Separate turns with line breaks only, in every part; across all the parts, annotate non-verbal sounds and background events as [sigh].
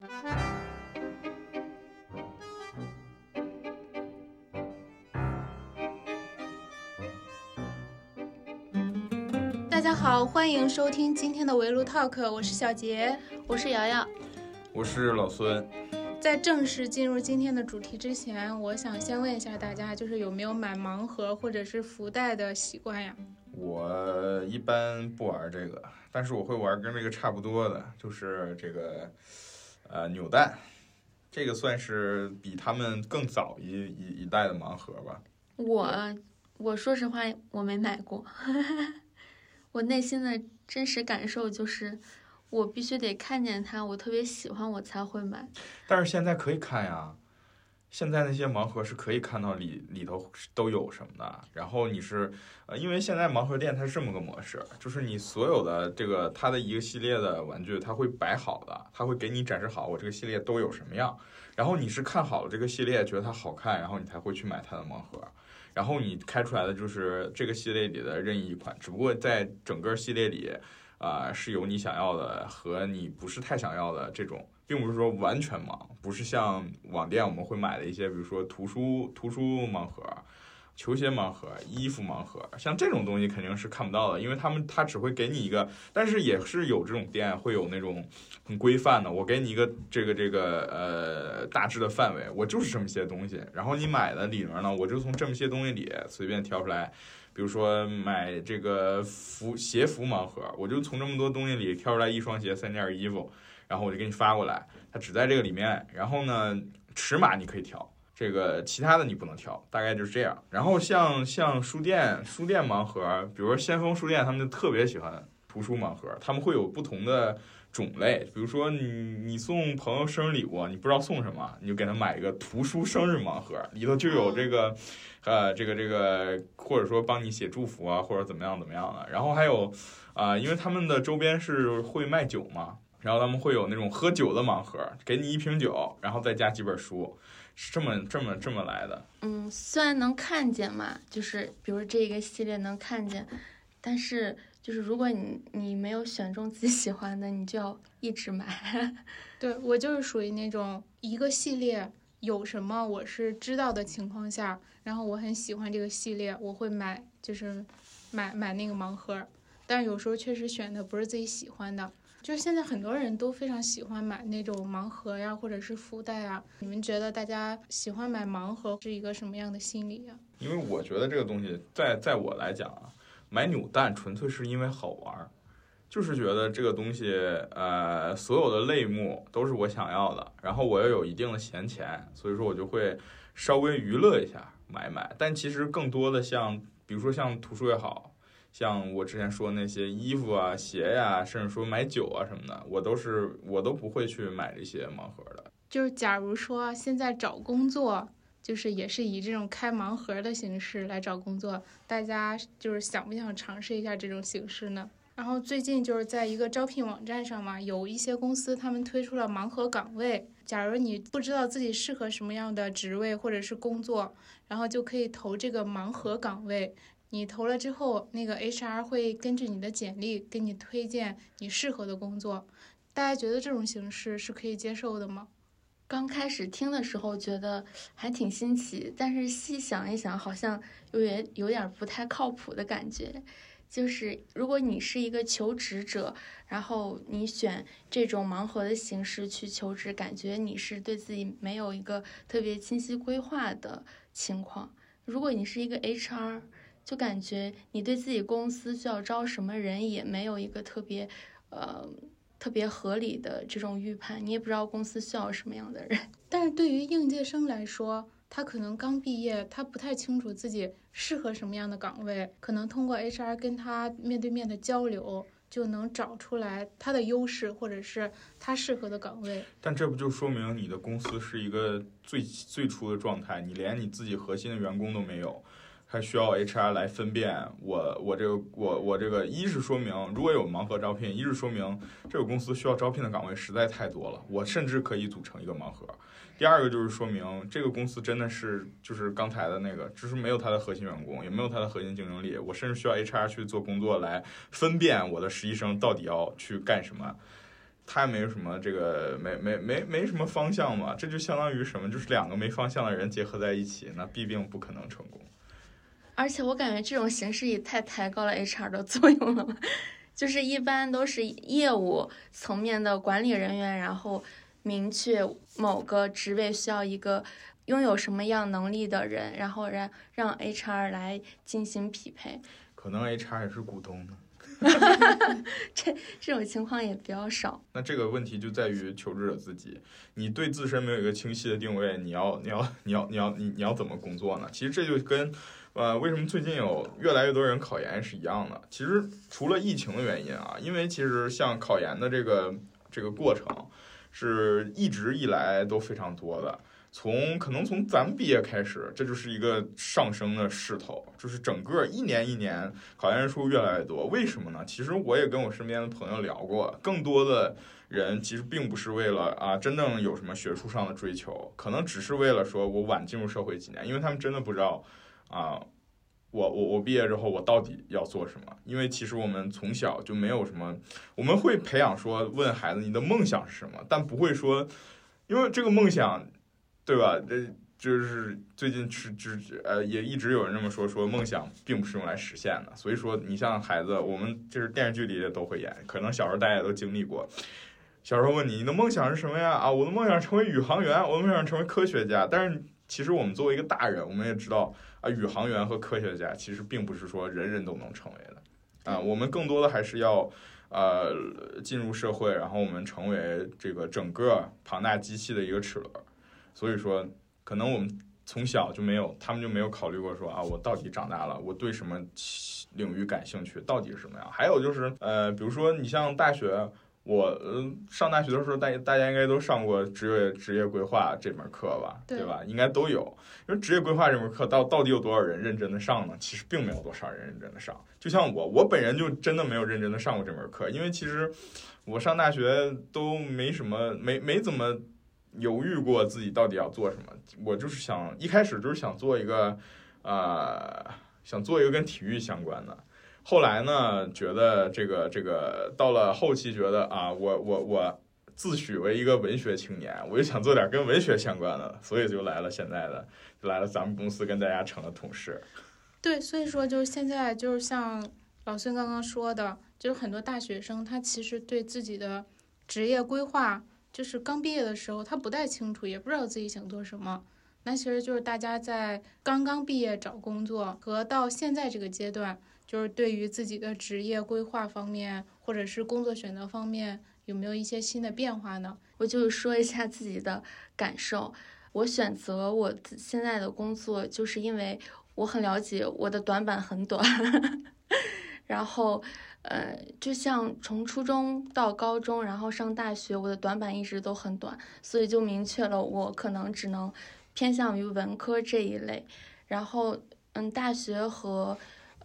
大家好，欢迎收听今天的围炉 Talk，我是小杰，
我是瑶瑶，
我是老孙。
在正式进入今天的主题之前，我想先问一下大家，就是有没有买盲盒或者是福袋的习惯呀？
我一般不玩这个，但是我会玩跟这个差不多的，就是这个呃扭蛋，这个算是比他们更早一一一代的盲盒吧。
我我说实话，我没买过，[laughs] 我内心的真实感受就是。我必须得看见它，我特别喜欢，我才会买。
但是现在可以看呀，现在那些盲盒是可以看到里里头都有什么的。然后你是呃，因为现在盲盒店它是这么个模式，就是你所有的这个它的一个系列的玩具，它会摆好的，它会给你展示好我这个系列都有什么样。然后你是看好了这个系列，觉得它好看，然后你才会去买它的盲盒。然后你开出来的就是这个系列里的任意一款，只不过在整个系列里。啊，是有你想要的和你不是太想要的这种，并不是说完全盲，不是像网店我们会买的一些，比如说图书图书盲盒、球鞋盲盒、衣服盲盒，像这种东西肯定是看不到的，因为他们他只会给你一个，但是也是有这种店会有那种很规范的，我给你一个这个这个呃大致的范围，我就是这么些东西，然后你买的里面呢，我就从这么些东西里随便挑出来。比如说买这个服鞋服盲盒，我就从这么多东西里挑出来一双鞋、三件衣服，然后我就给你发过来，它只在这个里面。然后呢，尺码你可以调，这个其他的你不能挑，大概就是这样。然后像像书店书店盲盒，比如说先锋书店，他们就特别喜欢图书盲盒，他们会有不同的。种类，比如说你你送朋友生日礼物，你不知道送什么，你就给他买一个图书生日盲盒，里头就有这个，呃，这个这个，或者说帮你写祝福啊，或者怎么样怎么样的。然后还有，啊，因为他们的周边是会卖酒嘛，然后他们会有那种喝酒的盲盒，给你一瓶酒，然后再加几本书，是这么这么这么来的。
嗯，虽然能看见嘛，就是比如这一个系列能看见，但是。就是如果你你没有选中自己喜欢的，你就要一直买。[laughs]
对我就是属于那种一个系列有什么我是知道的情况下，然后我很喜欢这个系列，我会买，就是买买那个盲盒。但是有时候确实选的不是自己喜欢的。就是现在很多人都非常喜欢买那种盲盒呀，或者是福袋啊。你们觉得大家喜欢买盲盒是一个什么样的心理呀？
因为我觉得这个东西，在在我来讲啊。买扭蛋纯粹是因为好玩儿，就是觉得这个东西，呃，所有的类目都是我想要的，然后我又有一定的闲钱，所以说我就会稍微娱乐一下买买。但其实更多的像，比如说像图书也好，像我之前说那些衣服啊、鞋呀，甚至说买酒啊什么的，我都是我都不会去买这些盲盒的。
就是假如说现在找工作。就是也是以这种开盲盒的形式来找工作，大家就是想不想尝试一下这种形式呢？然后最近就是在一个招聘网站上嘛，有一些公司他们推出了盲盒岗位。假如你不知道自己适合什么样的职位或者是工作，然后就可以投这个盲盒岗位。你投了之后，那个 HR 会根据你的简历给你推荐你适合的工作。大家觉得这种形式是可以接受的吗？
刚开始听的时候觉得还挺新奇，但是细想一想，好像有点有点不太靠谱的感觉。就是如果你是一个求职者，然后你选这种盲盒的形式去求职，感觉你是对自己没有一个特别清晰规划的情况。如果你是一个 HR，就感觉你对自己公司需要招什么人也没有一个特别，呃。特别合理的这种预判，你也不知道公司需要什么样的人。[laughs]
但是对于应届生来说，他可能刚毕业，他不太清楚自己适合什么样的岗位，可能通过 HR 跟他面对面的交流，就能找出来他的优势或者是他适合的岗位。
但这不就说明你的公司是一个最最初的状态，你连你自己核心的员工都没有。还需要 HR 来分辨我我这个我我这个一是说明如果有盲盒招聘，一是说明这个公司需要招聘的岗位实在太多了，我甚至可以组成一个盲盒。第二个就是说明这个公司真的是就是刚才的那个，就是没有他的核心员工，也没有他的核心竞争力，我甚至需要 HR 去做工作来分辨我的实习生到底要去干什么。他也没有什么这个没没没没什么方向嘛，这就相当于什么？就是两个没方向的人结合在一起，那必定不可能成功。
而且我感觉这种形式也太抬高了 HR 的作用了吧？就是一般都是业务层面的管理人员，然后明确某个职位需要一个拥有什么样能力的人，然后让让 HR 来进行匹配。
可能 HR 也是股东呢。[laughs]
这这种情况也比较少。
那这个问题就在于求职者自己，你对自身没有一个清晰的定位，你要你要你要你要你你要怎么工作呢？其实这就跟，呃，为什么最近有越来越多人考研是一样的。其实除了疫情的原因啊，因为其实像考研的这个这个过程，是一直以来都非常多的。从可能从咱们毕业开始，这就是一个上升的势头，就是整个一年一年考研人数越来越多。为什么呢？其实我也跟我身边的朋友聊过，更多的人其实并不是为了啊真正有什么学术上的追求，可能只是为了说我晚进入社会几年，因为他们真的不知道啊，我我我毕业之后我到底要做什么。因为其实我们从小就没有什么，我们会培养说问孩子你的梦想是什么，但不会说，因为这个梦想。对吧？这就是最近是只呃，也一直有人这么说，说梦想并不是用来实现的。所以说，你像孩子，我们就是电视剧里也都会演，可能小时候大家也都经历过。小时候问你，你的梦想是什么呀？啊，我的梦想成为宇航员，我的梦想成为科学家。但是其实我们作为一个大人，我们也知道啊，宇航员和科学家其实并不是说人人都能成为的啊。我们更多的还是要呃进入社会，然后我们成为这个整个庞大机器的一个齿轮。所以说，可能我们从小就没有，他们就没有考虑过说啊，我到底长大了，我对什么领域感兴趣，到底是什么样？还有就是，呃，比如说你像大学，我嗯上大学的时候，大大家应该都上过职业职业规划这门课吧，对吧？应该都有。因为职业规划这门课到到底有多少人认真的上呢？其实并没有多少人认真的上。就像我，我本人就真的没有认真的上过这门课，因为其实我上大学都没什么，没没怎么。犹豫过自己到底要做什么，我就是想一开始就是想做一个，呃，想做一个跟体育相关的。后来呢，觉得这个这个到了后期，觉得啊，我我我自诩为一个文学青年，我就想做点跟文学相关的，所以就来了现在的，就来了咱们公司，跟大家成了同事。
对，所以说就是现在就是像老孙刚刚说的，就是很多大学生他其实对自己的职业规划。就是刚毕业的时候，他不太清楚，也不知道自己想做什么。那其实就是大家在刚刚毕业找工作和到现在这个阶段，就是对于自己的职业规划方面，或者是工作选择方面，有没有一些新的变化呢？
我就说一下自己的感受。我选择我现在的工作，就是因为我很了解我的短板很短，[laughs] 然后。呃，就像从初中到高中，然后上大学，我的短板一直都很短，所以就明确了我可能只能偏向于文科这一类。然后，嗯，大学和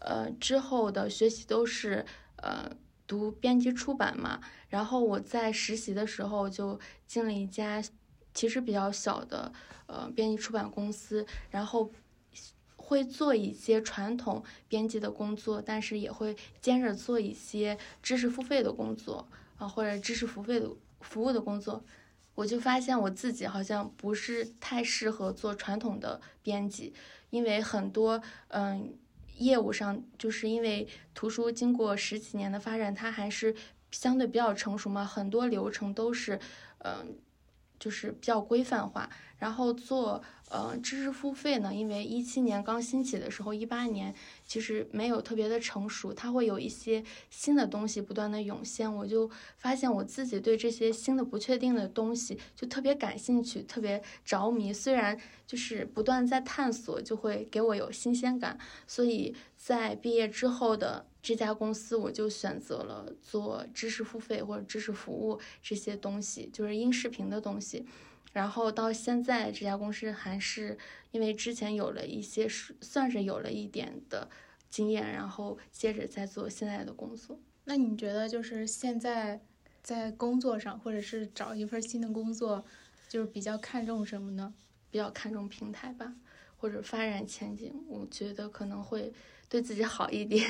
呃之后的学习都是呃读编辑出版嘛。然后我在实习的时候就进了一家其实比较小的呃编辑出版公司，然后。会做一些传统编辑的工作，但是也会兼着做一些知识付费的工作啊，或者知识付费的服务的工作。我就发现我自己好像不是太适合做传统的编辑，因为很多嗯业务上，就是因为图书经过十几年的发展，它还是相对比较成熟嘛，很多流程都是嗯就是比较规范化，然后做。呃，知识付费呢，因为一七年刚兴起的时候，一八年其实没有特别的成熟，它会有一些新的东西不断的涌现，我就发现我自己对这些新的不确定的东西就特别感兴趣，特别着迷。虽然就是不断在探索，就会给我有新鲜感，所以在毕业之后的这家公司，我就选择了做知识付费或者知识服务这些东西，就是音视频的东西。然后到现在这家公司还是因为之前有了一些算是有了一点的经验，然后接着在做现在的工作。
那你觉得就是现在在工作上，或者是找一份新的工作，就是比较看重什么呢？
比较看重平台吧，或者发展前景。我觉得可能会对自己好一点。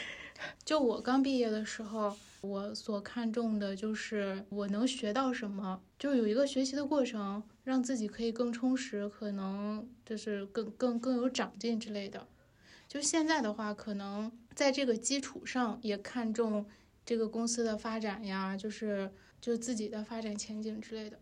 [laughs]
就我刚毕业的时候，我所看重的就是我能学到什么，就有一个学习的过程，让自己可以更充实，可能就是更更更有长进之类的。就现在的话，可能在这个基础上也看重这个公司的发展呀，就是就自己的发展前景之类的。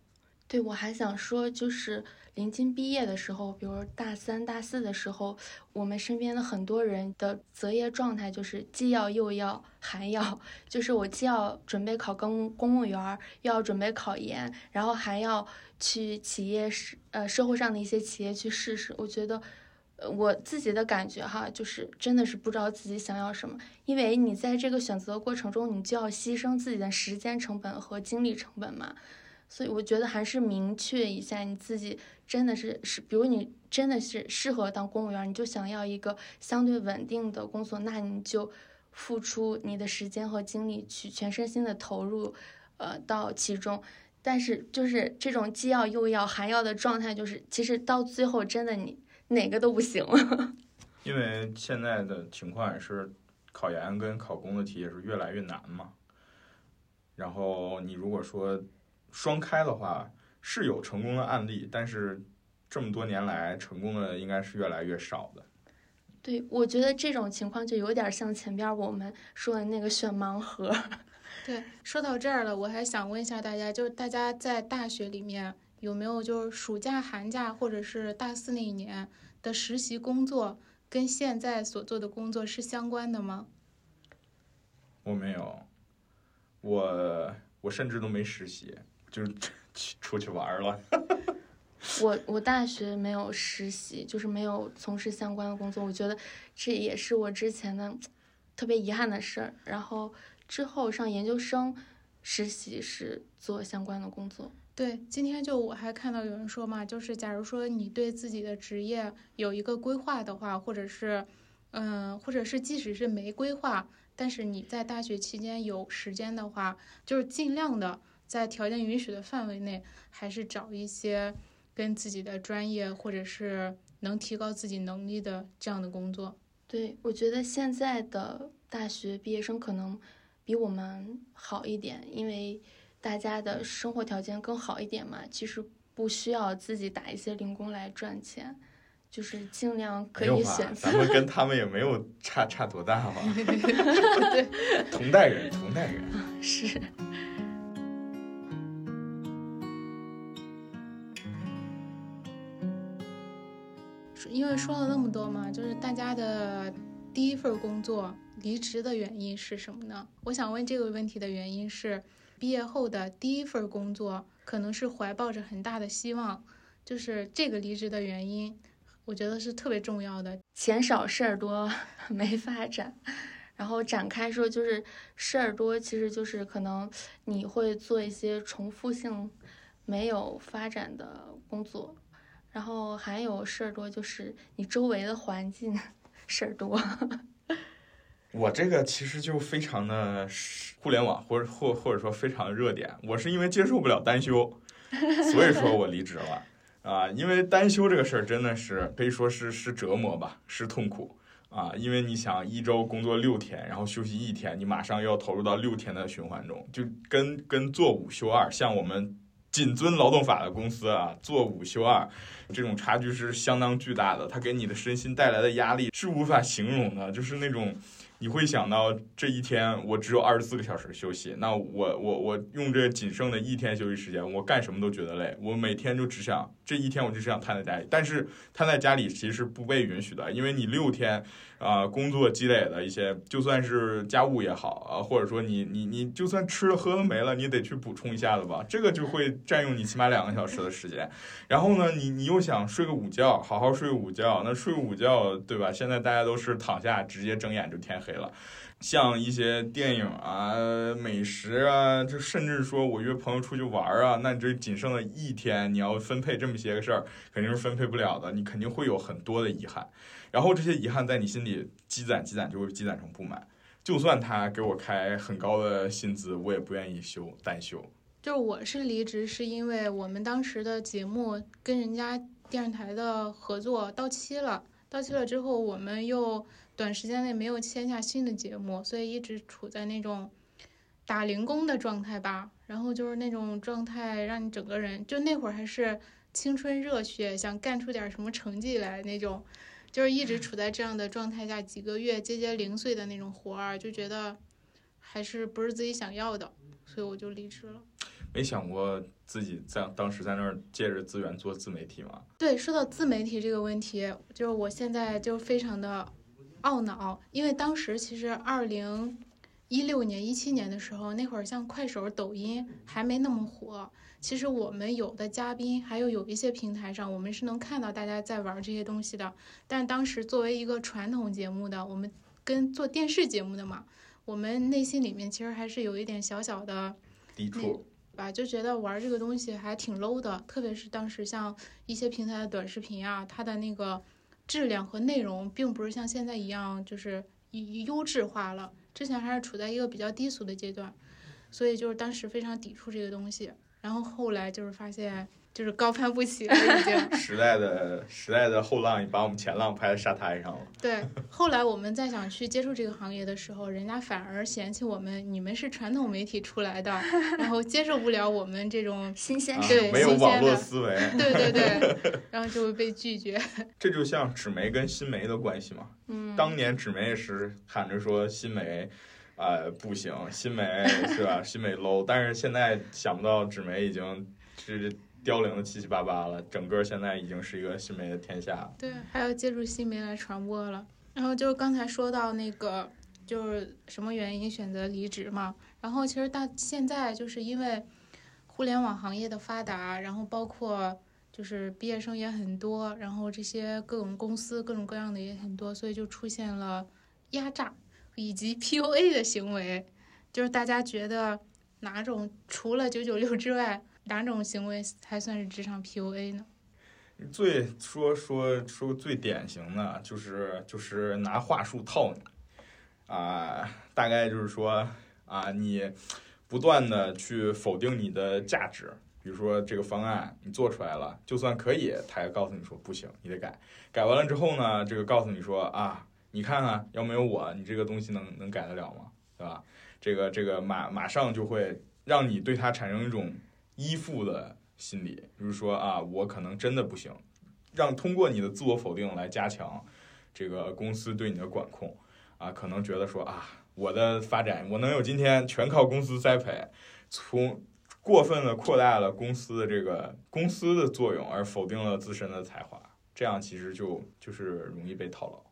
对，我还想说，就是临近毕业的时候，比如大三、大四的时候，我们身边的很多人的择业状态就是既要又要还要，[laughs] 就是我既要准备考公公务员，又要准备考研，然后还要去企业试呃社会上的一些企业去试试。我觉得，呃我自己的感觉哈，就是真的是不知道自己想要什么，因为你在这个选择过程中，你就要牺牲自己的时间成本和精力成本嘛。所以我觉得还是明确一下你自己真的是是，比如你真的是适合当公务员，你就想要一个相对稳定的工作，那你就付出你的时间和精力去全身心的投入，呃，到其中。但是就是这种既要又要还要的状态，就是其实到最后真的你哪个都不行了。[laughs]
因为现在的情况也是，考研跟考公的题也是越来越难嘛。然后你如果说双开的话，是有成功的案例，但是这么多年来成功的应该是越来越少的。
对，我觉得这种情况就有点像前边我们说的那个选盲盒。[laughs]
对，说到这儿了，我还想问一下大家，就是大家在大学里面有没有就是暑假、寒假或者是大四那一年的实习工作，跟现在所做的工作是相关的吗？
我没有，我我甚至都没实习，就是去 [laughs] 出去玩了。[laughs]
我我大学没有实习，就是没有从事相关的工作，我觉得这也是我之前的特别遗憾的事儿。然后之后上研究生实习是做相关的工作。
对，今天就我还看到有人说嘛，就是假如说你对自己的职业有一个规划的话，或者是，嗯，或者是即使是没规划，但是你在大学期间有时间的话，就是尽量的在条件允许的范围内，还是找一些跟自己的专业或者是能提高自己能力的这样的工作。
对，我觉得现在的大学毕业生可能比我们好一点，因为大家的生活条件更好一点嘛，其实不需要自己打一些零工来赚钱，就是尽量可
没有吧
以选？择 [laughs]
咱。们跟他们也没有差差多大吧？[laughs]
对，
同代人，同代人。[laughs]
是，
因为说了那么多嘛，就是大家的第一份工作离职的原因是什么呢？我想问这个问题的原因是，毕业后的第一份工作可能是怀抱着很大的希望，就是这个离职的原因，我觉得是特别重要的。
钱少事儿多，[laughs] 没发展。然后展开说，就是事儿多，其实就是可能你会做一些重复性、没有发展的工作。然后还有事儿多，就是你周围的环境 [laughs] 事儿多。
我这个其实就非常的互联网，或者或或者说非常热点。我是因为接受不了单休，所以说我离职了啊。因为单休这个事儿真的是可以说是是折磨吧，是痛苦啊。因为你想一周工作六天，然后休息一天，你马上又要投入到六天的循环中，就跟跟做五休二，像我们谨遵劳动法的公司啊，做五休二。这种差距是相当巨大的，它给你的身心带来的压力是无法形容的，就是那种你会想到这一天我只有二十四个小时休息，那我我我用这仅剩的一天休息时间，我干什么都觉得累，我每天就只想这一天我就只想瘫在家里，但是瘫在家里其实不被允许的，因为你六天啊、工作积累的一些，就算是家务也好啊、或者说你你你就算吃的喝的没了，你得去补充一下子吧，这个就会占用你起码两个小时的时间。然后呢，你你又想睡个午觉，好好睡个午觉，那睡午觉，对吧？现在大家都是躺下直接睁眼就天黑了。像一些电影啊、美食啊，就甚至说我约朋友出去玩啊，那你这仅剩的一天，你要分配这么些个事儿，肯定是分配不了的，你肯定会有很多的遗憾。然后这些遗憾在你心里积攒、积攒，就会积攒成不满。就算他给我开很高的薪资，我也不愿意休单休。
就是我是离职，是因为我们当时的节目跟人家电视台的合作到期了，到期了之后，我们又短时间内没有签下新的节目，所以一直处在那种打零工的状态吧，然后就是那种状态，让你整个人就那会儿还是青春热血，想干出点什么成绩来那种，就是一直处在这样的状态下，几个月接接零碎的那种活儿，就觉得还是不是自己想要的，所以我就离职了。
没想过自己在当时在那儿借着资源做自媒体吗？
对，说到自媒体这个问题，就是我现在就非常的懊恼，因为当时其实二零一六年、一七年的时候，那会儿像快手、抖音还没那么火。其实我们有的嘉宾，还有有一些平台上，我们是能看到大家在玩这些东西的。但当时作为一个传统节目的，我们跟做电视节目的嘛，我们内心里面其实还是有一点小小的
抵触。
吧，就觉得玩这个东西还挺 low 的，特别是当时像一些平台的短视频啊，它的那个质量和内容并不是像现在一样就是优质化了，之前还是处在一个比较低俗的阶段，所以就是当时非常抵触这个东西，然后后来就是发现。就是高攀不起了，已经。
时代的时代的后浪把我们前浪拍在沙滩上了。
对，后来我们再想去接触这个行业的时候，人家反而嫌弃我们，你们是传统媒体出来的，然后接受不了我们这种
新鲜，
对，
没有网络思维，
对对对，然后就会被拒绝。[laughs]
这就像纸媒跟新媒的关系嘛。
嗯。
当年纸媒也是喊着说新媒，啊不行，新媒是吧？新媒 low，但是现在想不到纸媒已经是。凋零的七七八八了，整个现在已经是一个新媒的天下。
对，还要借助新媒来传播了。然后就刚才说到那个，就是什么原因选择离职嘛？然后其实到现在就是因为互联网行业的发达，然后包括就是毕业生也很多，然后这些各种公司各种各样的也很多，所以就出现了压榨以及 [laughs] PUA 的行为。就是大家觉得哪种除了九九六之外？哪种行为才算是职场 PUA 呢？
最说说说最典型的就是就是拿话术套你啊，大概就是说啊，你不断的去否定你的价值，比如说这个方案你做出来了，就算可以，他也告诉你说不行，你得改。改完了之后呢，这个告诉你说啊，你看看要没有我，你这个东西能能改得了吗？对吧？这个这个马马上就会让你对他产生一种。依附的心理，比如说啊，我可能真的不行，让通过你的自我否定来加强这个公司对你的管控啊，可能觉得说啊，我的发展我能有今天全靠公司栽培，从过分的扩大了公司的这个公司的作用，而否定了自身的才华，这样其实就就是容易被套牢。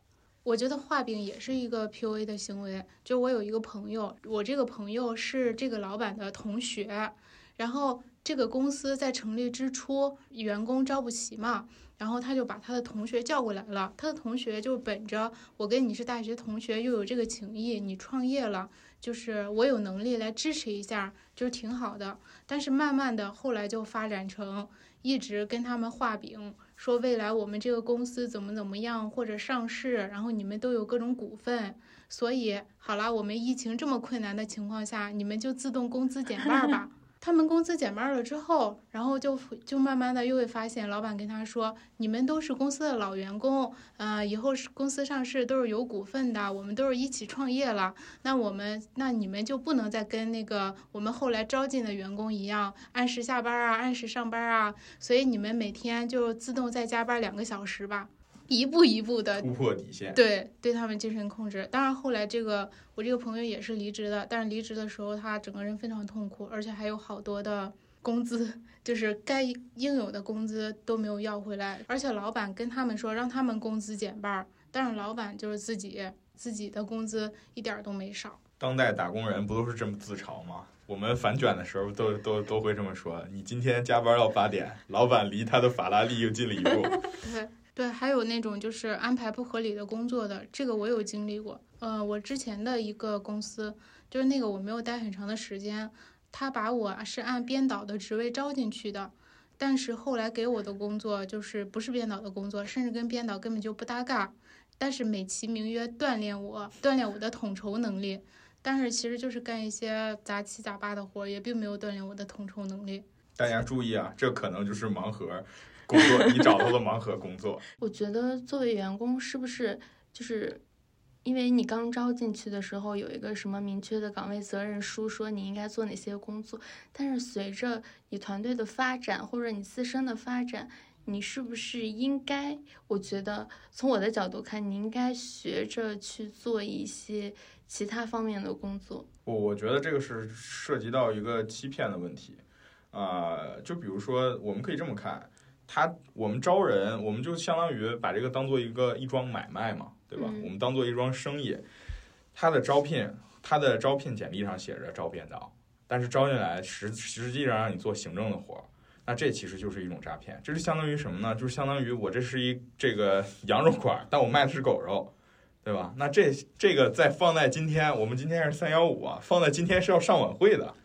我觉得画饼也是一个 PUA 的行为，就我有一个朋友，我这个朋友是这个老板的同学，然后。这个公司在成立之初，员工招不齐嘛，然后他就把他的同学叫过来了。他的同学就本着我跟你是大学同学，又有这个情谊，你创业了，就是我有能力来支持一下，就是挺好的。但是慢慢的后来就发展成一直跟他们画饼，说未来我们这个公司怎么怎么样，或者上市，然后你们都有各种股份，所以好了，我们疫情这么困难的情况下，你们就自动工资减半吧。他们工资减半了之后，然后就就慢慢的又会发现，老板跟他说：“你们都是公司的老员工，呃，以后是公司上市都是有股份的，我们都是一起创业了。那我们那你们就不能再跟那个我们后来招进的员工一样，按时下班啊，按时上班啊。所以你们每天就自动再加班两个小时吧。”一步一步的
突破底线，
对对他们精神控制。当然后来这个我这个朋友也是离职的，但是离职的时候他整个人非常痛苦，而且还有好多的工资，[laughs] 就是该应有的工资都没有要回来。而且老板跟他们说让他们工资减半，但是老板就是自己自己的工资一点都没少。
当代打工人不都是这么自嘲吗？我们反卷的时候都都都会这么说：你今天加班到八点，老板离他的法拉利又近了一步。[laughs]
对。还有那种就是安排不合理的工作的，这个我有经历过。呃，我之前的一个公司，就是那个我没有待很长的时间，他把我是按编导的职位招进去的，但是后来给我的工作就是不是编导的工作，甚至跟编导根本就不搭嘎，但是美其名曰锻炼我，锻炼我的统筹能力，但是其实就是干一些杂七杂八的活，也并没有锻炼我的统筹能力。
大家注意啊，这可能就是盲盒。工作，你找到了盲盒工作。[laughs]
我觉得作为员工，是不是就是因为你刚招进去的时候有一个什么明确的岗位责任书，说你应该做哪些工作，但是随着你团队的发展或者你自身的发展，你是不是应该？我觉得从我的角度看，你应该学着去做一些其他方面的工作。
我我觉得这个是涉及到一个欺骗的问题，啊、就比如说我们可以这么看，他我们招人，我们就相当于把这个当做一个一桩买卖嘛，对吧？
嗯
我们当做一桩生意，他的招聘，他的招聘简历上写着招编导，但是招进来实实际上让你做行政的活儿。那这其实就是一种诈骗，这是相当于什么呢？就是相当于我这是一这个 [laughs] 羊肉馆儿，但我卖的是狗肉，对吧？那这这个再放在今天，我们今天是三幺五啊，放在今天是要上晚会的啊。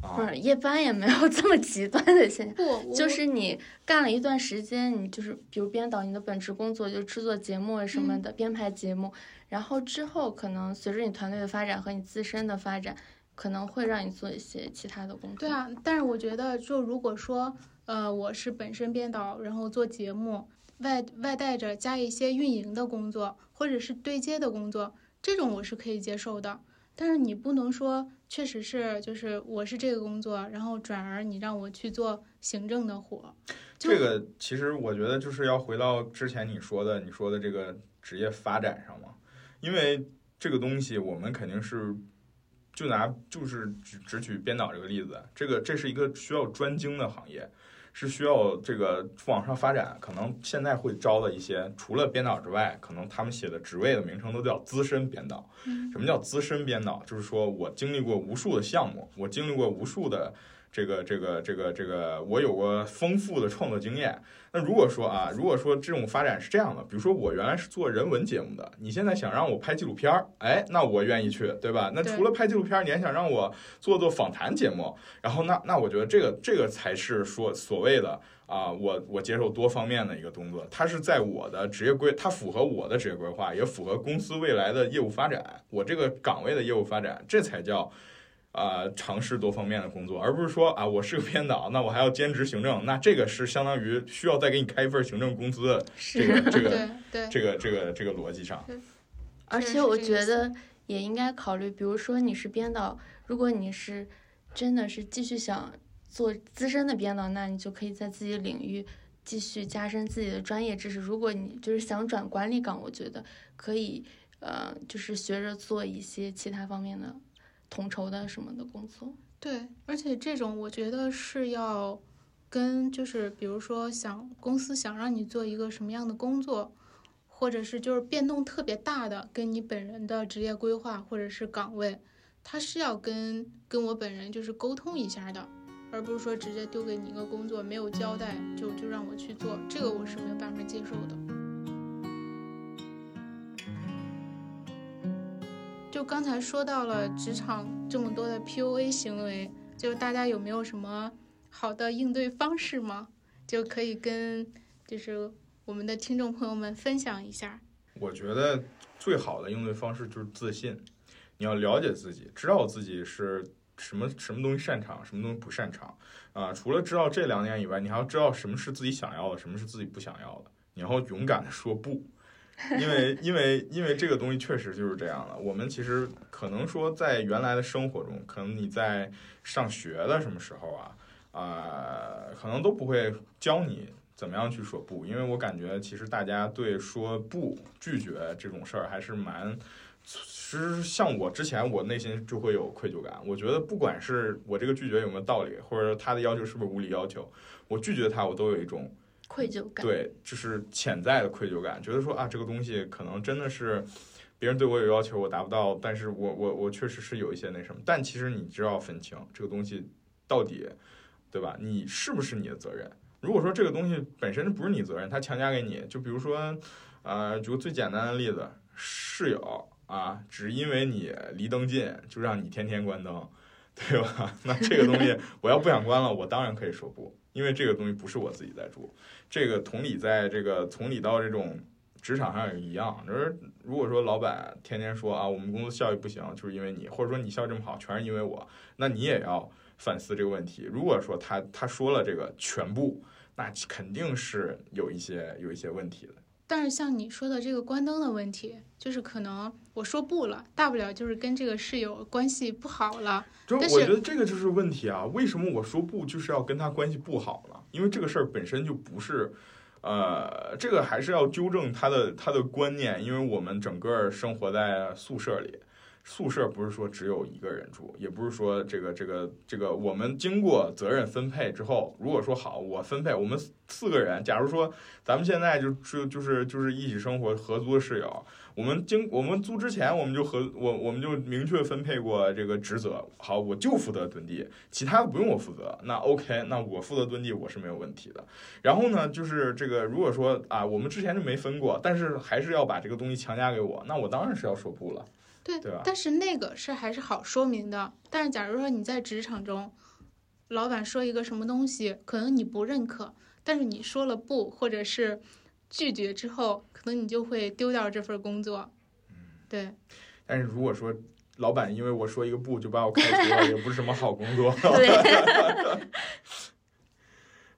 不是，夜班也没有 [laughs] 这么极端的现象。
不，
就是你干了一段时间，你就是比如编导，你的本职工作就制作节目什么的，编排节目，然后之后可能随着你团队的发展和你自身的发展，可能会让你做一些其他的工作。
对，啊，但是我觉得，就如果说，呃，我是本身编导，然后做节目，外外带着加一些运营的工作，或者是对接的工作，这种我是可以接受的。但是你不能说，确实是就是我是这个工作，然后转而你让我去做行政的活，
这个其实我觉得就是要回到之前你说的，你说的这个职业发展上嘛，因为这个东西我们肯定是。就拿就是只只举编导这个例子，这个这是一个需要专精的行业，是需要这个往上发展。可能现在会招的一些，除了编导之外，可能他们写的职位的名称都叫资深编导。
嗯
什么叫资深编导？就是说我经历过无数的项目，我经历过无数的这个这个这个这个，我有过丰富的创作经验。那如果说啊，如果说这种发展是这样的，比如说我原来是做人文节目的，你现在想让我拍纪录片儿，哎，那我愿意去，对吧？那除了拍纪录片儿，你还想让我做做访谈节目，然后那那我觉得这个这个才是说所谓的啊，我我接受多方面的一个工作，它是在我的职业规，它符合我的职业规划，也符合公司未来的业务发展，我这个岗位的业务发展，这才叫。啊，尝试多方面的工作，而不是说啊，我是个编导，那我还要兼职行政，那这个是相当于需要再给你开一份行政工资的这，个这个这个这个这个逻辑上。
而且我觉得也应该考虑，比如说你是编导，如果你是真的是继续想做资深的编导，那你就可以在自己领域继续加深自己的专业知识。如果你就是想转管理岗，我觉得可以，呃，就是学着做一些其他方面的统筹的什么的工作。
对，而且这种我觉得是要跟就是比如说想公司想让你做一个什么样的工作，或者是就是变动特别大的，跟你本人的职业规划或者是岗位，他是要跟跟我本人就是沟通一下的，而不是说直接丢给你一个工作没有交代就就让我去做，这个我是没有办法接受的。刚才说到了职场这么多的 PUA 行为，就大家有没有什么好的应对方式吗？就可以跟就是我们的听众朋友们分享一下。
我觉得最好的应对方式就是自信，你要了解自己，知道自己是什么什么东西擅长，什么东西不擅长啊、除了知道这两点以外，你还要知道什么是自己想要的，什么是自己不想要的，你要勇敢的说不。因为因为因为这个东西确实就是这样的。我们其实可能说在原来的生活中，可能你在上学的什么时候啊，啊、可能都不会教你怎么样去说不。因为我感觉其实大家对说不、拒绝这种事儿还是蛮。其实像我之前，我内心就会有愧疚感。我觉得不管是我这个拒绝有没有道理，或者他的要求是不是无理要求，我拒绝他，我都有一种
愧疚感，
对，就是潜在的愧疚感，觉得说啊，这个东西可能真的是别人对我有要求，我达不到，但是我我我确实是有一些那什么，但其实你知道分清这个东西到底，对吧？你是不是你的责任？如果说这个东西本身不是你责任，他强加给你，就比如说，呃，举个最简单的例子，室友啊，只因为你离灯近，就让你天天关灯，对吧？[laughs] 那这个东西我要不想关了，我当然可以说不，因为这个东西不是我自己在住。这个同理，在这个从理到这种职场上也一样。就是如果说老板天天说啊，我们公司效益不行，就是因为你，或者说你效益这么好，全是因为我，那你也要反思这个问题。如果说他他说了这个全部，那肯定是有一些有一些问题的。
但是像你说的这个关灯的问题，就是可能我说不了，大不了就是跟这个室友关系不好了。
就是我觉得这个就是问题啊，为什么我说不就是要跟他关系不好呢？因为这个事儿本身就不是，呃，这个还是要纠正他的他的观念，因为我们整个生活在宿舍里。宿舍不是说只有一个人住，也不是说这个这个这个，我们经过责任分配之后，如果说好，我分配我们四个人，假如说咱们现在就就就是就是一起生活合租的室友，我们经我们租之前，我们就和我我们就明确分配过这个职责。好，我就负责蹲地，其他的不用我负责。那 OK，那我负责蹲地，我是没有问题的。然后呢，就是这个，如果说啊，我们之前就没分过，但是还是要把这个东西强加给我，那我当然是要说不了。
对，
对吧
但是那个是还是好说明的。但是假如说你在职场中，老板说一个什么东西，可能你不认可，但是你说了不，或者是拒绝之后，可能你就会丢掉这份工作。对，
但是如果说老板因为我说一个不就把我开除了，也不是什么好工作。[laughs]
对，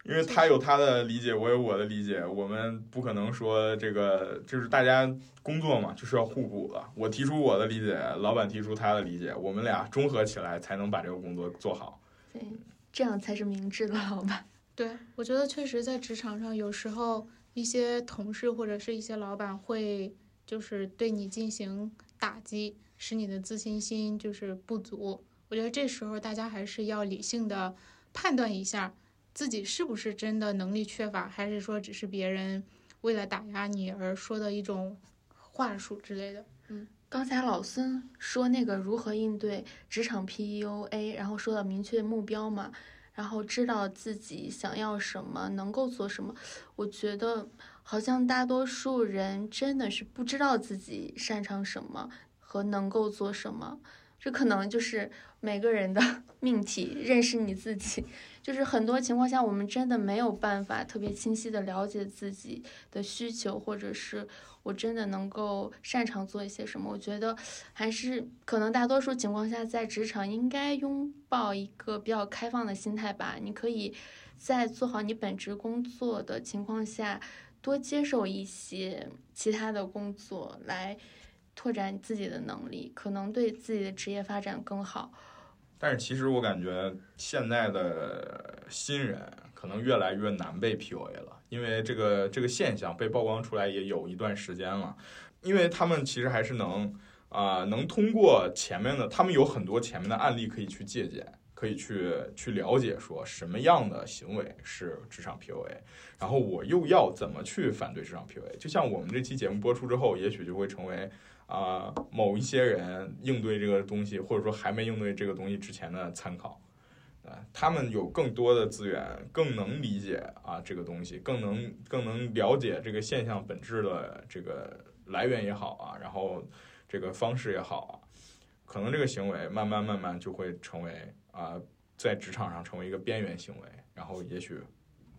因为他有他的理解，我有我的理解，我们不可能说这个就是大家工作嘛，就是要互补的。我提出我的理解，老板提出他的理解，我们俩综合起来才能把这个工作做好。
对，这样才是明智的老板。[laughs]
对，我觉得确实在职场上，有时候一些同事或者是一些老板会就是对你进行打击，使你的自信心就是不足。我觉得这时候大家还是要理性的判断一下自己是不是真的能力缺乏，还是说只是别人为了打压你而说的一种话术之类的。
嗯刚才老孙说那个如何应对职场 PUA，然后说到明确目标嘛，然后知道自己想要什么，能够做什么。我觉得好像大多数人真的是不知道自己擅长什么和能够做什么，这可能就是每个人的 [laughs] 命题。认识你自己，就是很多情况下我们真的没有办法特别清晰的了解自己的需求，或者是。我真的能够擅长做一些什么？我觉得还是可能大多数情况下，在职场应该拥抱一个比较开放的心态吧。你可以在做好你本职工作的情况下，多接受一些其他的工作，来拓展自己的能力，可能对自己的职业发展更好。
但是其实我感觉现在的新人可能越来越难被 PUA 了，因为这个这个现象被曝光出来也有一段时间了，因为他们其实还是能啊、能通过前面的，他们有很多前面的案例可以去借鉴，可以去去了解说什么样的行为是职场 PUA，然后我又要怎么去反对职场 PUA。就像我们这期节目播出之后，也许就会成为啊、某一些人应对这个东西，或者说还没应对这个东西之前的参考。啊，他们有更多的资源，更能理解啊这个东西，更能更能了解这个现象本质的这个来源也好啊，然后这个方式也好啊，可能这个行为慢慢慢慢就会成为啊在职场上成为一个边缘行为，然后也许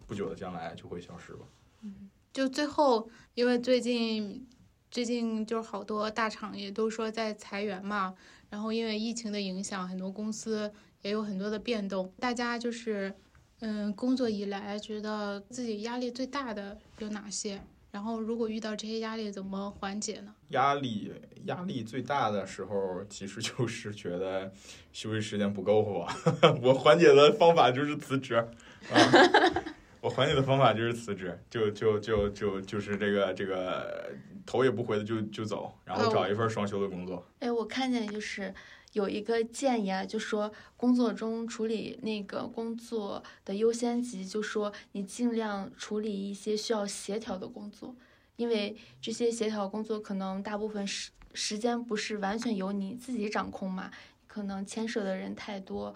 不久的将来就会消失吧。
嗯就最后，因为最近最近就是好多大厂也都说在裁员嘛，然后因为疫情的影响，很多公司也有很多的变动，大家就是嗯，工作以来觉得自己压力最大的有哪些？然后如果遇到这些压力，怎么缓解呢？
压力压力最大的时候，其实就是觉得休息时间不够吧。[laughs] 我缓解的方法就是辞职啊，[laughs] 我缓解的方法就是辞职，就就就就就是这个这个头也不回的就就走，然后找一份双休的工作。
哎，我看见就是有一个建议啊，就说工作中处理那个工作的优先级，就说你尽量处理一些需要协调的工作，因为这些协调工作可能大部分时时间不是完全由你自己掌控嘛，可能牵涉的人太多，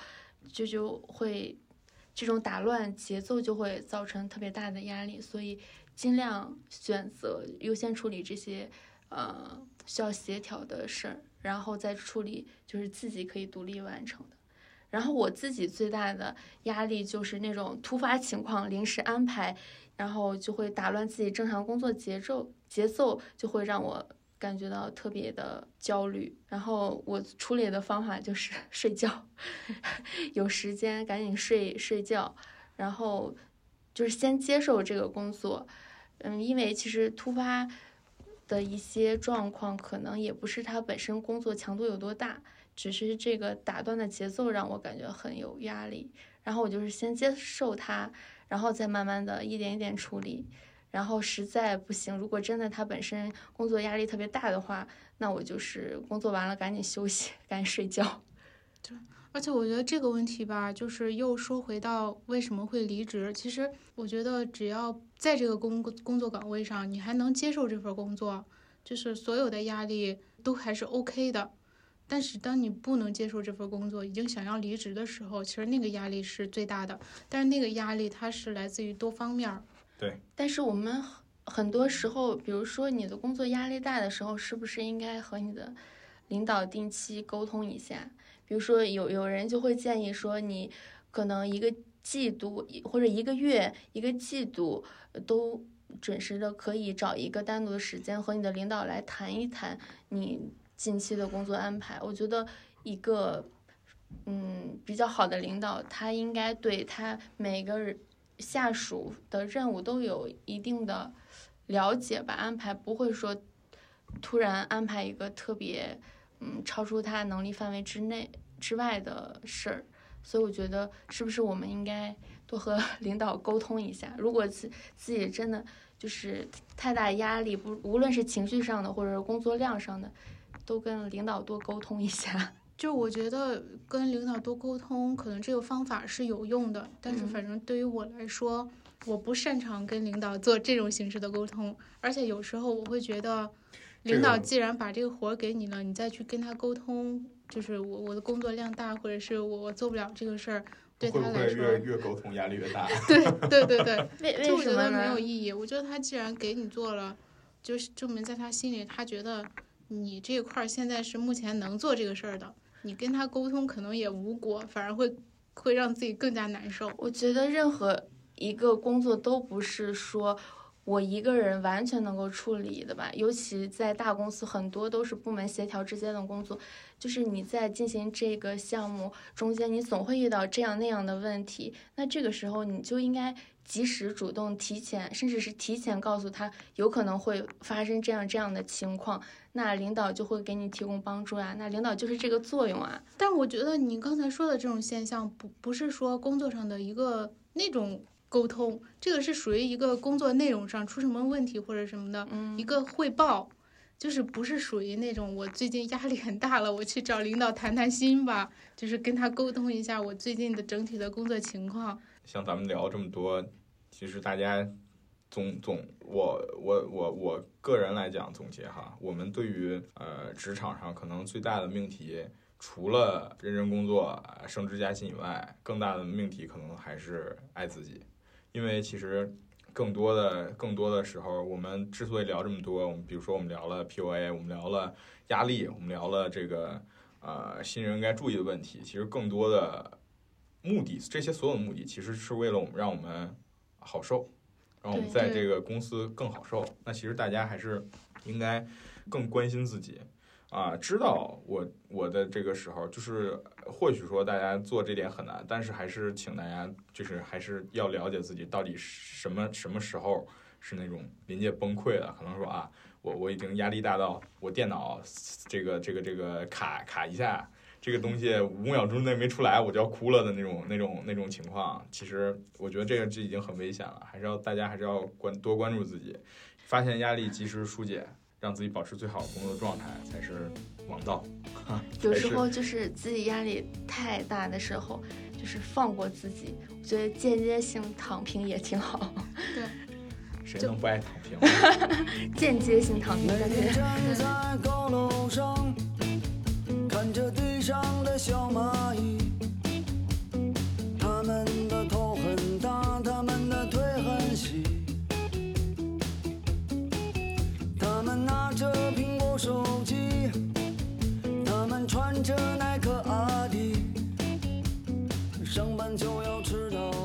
就就会这种打乱节奏就会造成特别大的压力，所以尽量选择优先处理这些呃需要协调的事儿。然后再处理就是自己可以独立完成的。然后我自己最大的压力就是那种突发情况、临时安排，然后就会打乱自己正常工作节奏，节奏就会让我感觉到特别的焦虑。然后我处理的方法就是 [laughs] 睡觉，[laughs] 有时间赶紧睡睡觉，然后就是先接受这个工作。嗯，因为其实突发的一些状况，可能也不是他本身工作强度有多大，只是这个打断的节奏让我感觉很有压力。然后我就是先接受他，然后再慢慢的一点一点处理。然后实在不行，如果真的他本身工作压力特别大的话，那我就是工作完了赶紧休息，[laughs] 赶紧睡觉。
对，[laughs] 而且我觉得这个问题吧，就是又说回到为什么会离职。其实我觉得只要在这个工工作岗位上，你还能接受这份工作，就是所有的压力都还是 OK 的。但是当你不能接受这份工作，已经想要离职的时候，其实那个压力是最大的。但是那个压力它是来自于多方面。
对，
但是我们很多时候，比如说你的工作压力大的时候，是不是应该和你的领导定期沟通一下？比如说有有人就会建议说，你可能一个季度或者一个月、一个季度都准时的可以找一个单独的时间和你的领导来谈一谈你近期的工作安排。我觉得一个嗯比较好的领导，他应该对他每个。下属的任务都有一定的了解吧，安排不会说突然安排一个特别嗯超出他能力范围之内之外的事儿，所以我觉得是不是我们应该多和 [laughs] 领导沟通一下？如果自自己真的就是太大压力，不无论是情绪上的或者是工作量上的，都跟领导多沟通一下。[laughs]
就我觉得跟领导多沟通，可能这个方法是有用的。但是反正对于我来说，我不擅长跟领导做这种形式的沟通。而且有时候我会觉得，领导既然把这个活儿给你了，你再去跟他沟通，就是我我的工作量大，或者是我我做不了这个事儿，对他来说
越越沟通压力越大。
对对对对，[laughs]
为
就我觉得
为什么？
没有意义。我觉得他既然给你做了，就是证明在他心里，他觉得你这一块儿现在是目前能做这个事儿的。你跟他沟通可能也无果，反而会会让自己更加难受。
我觉得任何一个工作都不是说我一个人完全能够处理的吧，尤其在大公司，很多都是部门协调之间的工作。就是你在进行这个项目中间，你总会遇到这样那样的问题，那这个时候你就应该及时主动、提前，甚至是提前告诉他有可能会发生这样这样的情况，那领导就会给你提供帮助啊。那领导就是这个作用啊。
但我觉得你刚才说的这种现象，不不是说工作上的一个那种沟通，这个是属于一个工作内容上出什么问题或者什么的，
嗯
一个汇报。就是不是属于那种我最近压力很大了，我去找领导谈谈心吧，就是跟他沟通一下我最近的整体的工作情况。
像咱们聊这么多，其实大家总总我我我我个人来讲总结哈，我们对于呃职场上可能最大的命题，除了认真工作、呃升职加薪以外，更大的命题可能还是爱自己，因为其实。更多的、更多的时候，我们之所以聊这么多，我们比如说我们聊了 PUA，我们聊了压力，我们聊了这个呃新人应该注意的问题，其实更多的目的，这些所有的目的，其实是为了我们让我们好受，让我们在这个公司更好受。那其实大家还是应该更关心自己啊，知道我我的这个时候，就是或许说大家做这点很难，但是还是请大家就是还是要了解自己到底什么什么时候是那种临界崩溃的，可能说啊，我我已经压力大到我电脑这个这个这个卡卡一下。这个东西五秒钟内没出来，我就要哭了的那种、那种、那种情况，其实我觉得这个这已经很危险了，还是要大家还是要关多关注自己，发现压力及时疏解，让自己保持最好的工作状态才是王道。[laughs]
有时候就是自己压力太大的时候，就是放过自己。我觉得间接性躺平也挺好，[laughs] 对
谁能不爱躺平？[laughs]
间接性躺平，但是
站在高楼上，看着地上的小蚂着耐克阿迪上班就要迟到。